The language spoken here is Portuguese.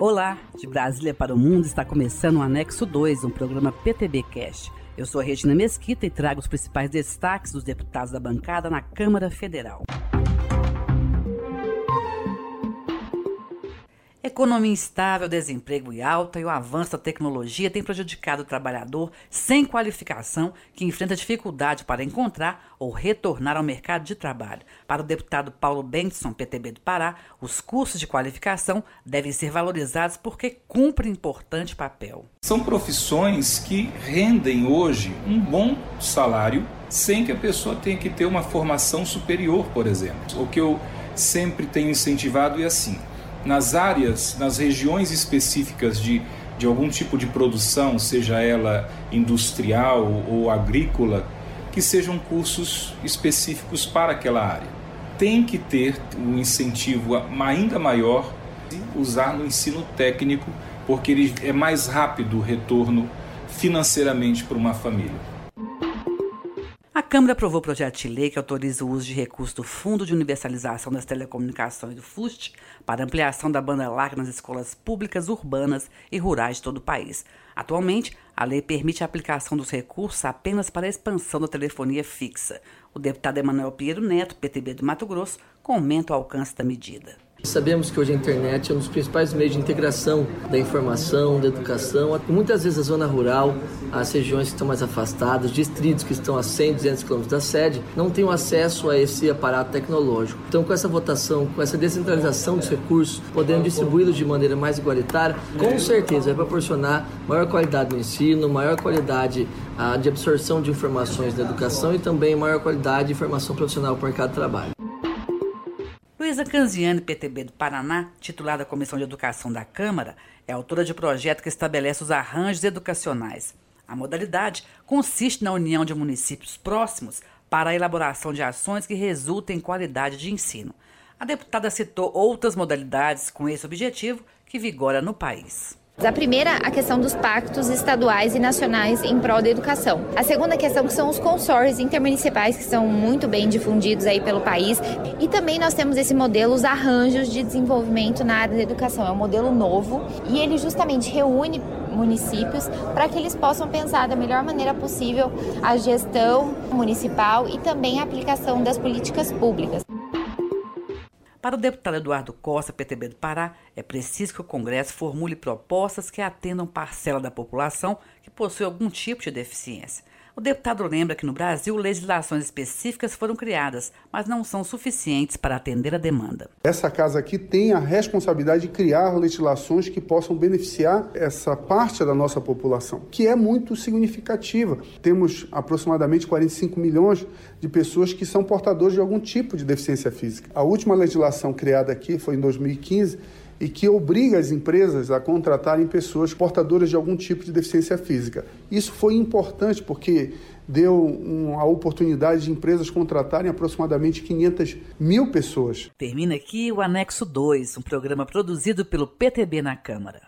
Olá, de Brasília para o Mundo está começando o Anexo 2, um programa PTB Cash. Eu sou a Regina Mesquita e trago os principais destaques dos deputados da bancada na Câmara Federal. Economia instável, desemprego e alta e o avanço da tecnologia têm prejudicado o trabalhador sem qualificação que enfrenta dificuldade para encontrar ou retornar ao mercado de trabalho. Para o deputado Paulo Benson, PTB do Pará, os cursos de qualificação devem ser valorizados porque cumprem importante papel. São profissões que rendem hoje um bom salário sem que a pessoa tenha que ter uma formação superior, por exemplo. O que eu sempre tenho incentivado é assim nas áreas, nas regiões específicas de, de algum tipo de produção, seja ela industrial ou agrícola, que sejam cursos específicos para aquela área. Tem que ter um incentivo ainda maior usar no ensino técnico, porque ele é mais rápido o retorno financeiramente para uma família. A Câmara aprovou o projeto de lei que autoriza o uso de recursos do Fundo de Universalização das Telecomunicações do FUST para ampliação da banda larga nas escolas públicas urbanas e rurais de todo o país. Atualmente, a lei permite a aplicação dos recursos apenas para a expansão da telefonia fixa. O deputado Emanuel Pinheiro Neto, PTB do Mato Grosso, comenta o alcance da medida. Sabemos que hoje a internet é um dos principais meios de integração da informação, da educação. Muitas vezes a zona rural, as regiões que estão mais afastadas, distritos que estão a 100, 200 quilômetros da sede, não têm acesso a esse aparato tecnológico. Então, com essa votação, com essa descentralização dos recursos, podendo distribuí-los de maneira mais igualitária, com certeza vai proporcionar maior qualidade no ensino, maior qualidade ah, de absorção de informações da educação e também maior qualidade de informação profissional para o mercado de trabalho. Luísa Canziani, PTB do Paraná, titular da Comissão de Educação da Câmara, é autora de projeto que estabelece os arranjos educacionais. A modalidade consiste na união de municípios próximos para a elaboração de ações que resultem em qualidade de ensino. A deputada citou outras modalidades com esse objetivo que vigora no país. A primeira, a questão dos pactos estaduais e nacionais em prol da educação. A segunda questão que são os consórcios intermunicipais que são muito bem difundidos aí pelo país. E também nós temos esse modelo, os arranjos de desenvolvimento na área da educação. É um modelo novo e ele justamente reúne municípios para que eles possam pensar da melhor maneira possível a gestão municipal e também a aplicação das políticas públicas. Para o deputado Eduardo Costa, PTB do Pará, é preciso que o Congresso formule propostas que atendam parcela da população que possui algum tipo de deficiência. O deputado lembra que no Brasil legislações específicas foram criadas, mas não são suficientes para atender a demanda. Essa casa aqui tem a responsabilidade de criar legislações que possam beneficiar essa parte da nossa população, que é muito significativa. Temos aproximadamente 45 milhões de pessoas que são portadores de algum tipo de deficiência física. A última legislação criada aqui foi em 2015 e que obriga as empresas a contratarem pessoas portadoras de algum tipo de deficiência física. Isso foi importante porque deu a oportunidade de empresas contratarem aproximadamente 500 mil pessoas. Termina aqui o Anexo 2, um programa produzido pelo PTB na Câmara.